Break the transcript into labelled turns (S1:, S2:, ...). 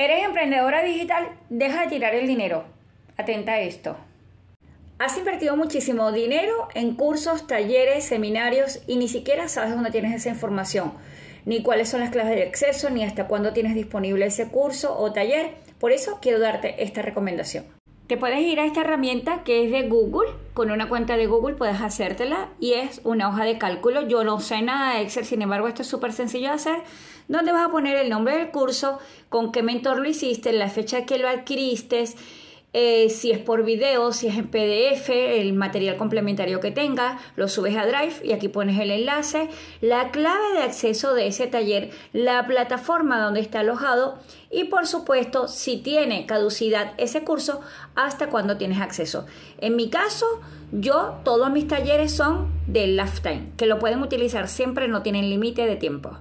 S1: ¿Eres emprendedora digital? Deja de tirar el dinero. Atenta a esto. Has invertido muchísimo dinero en cursos, talleres, seminarios y ni siquiera sabes dónde tienes esa información, ni cuáles son las claves de acceso, ni hasta cuándo tienes disponible ese curso o taller. Por eso quiero darte esta recomendación. Te puedes ir a esta herramienta que es de Google. Con una cuenta de Google puedes hacértela y es una hoja de cálculo. Yo no sé nada de Excel, sin embargo esto es súper sencillo de hacer donde vas a poner el nombre del curso, con qué mentor lo hiciste, la fecha que lo adquiriste, eh, si es por video, si es en PDF, el material complementario que tenga, lo subes a Drive y aquí pones el enlace, la clave de acceso de ese taller, la plataforma donde está alojado y por supuesto si tiene caducidad ese curso, hasta cuándo tienes acceso. En mi caso, yo todos mis talleres son de lifetime, que lo pueden utilizar siempre, no tienen límite de tiempo.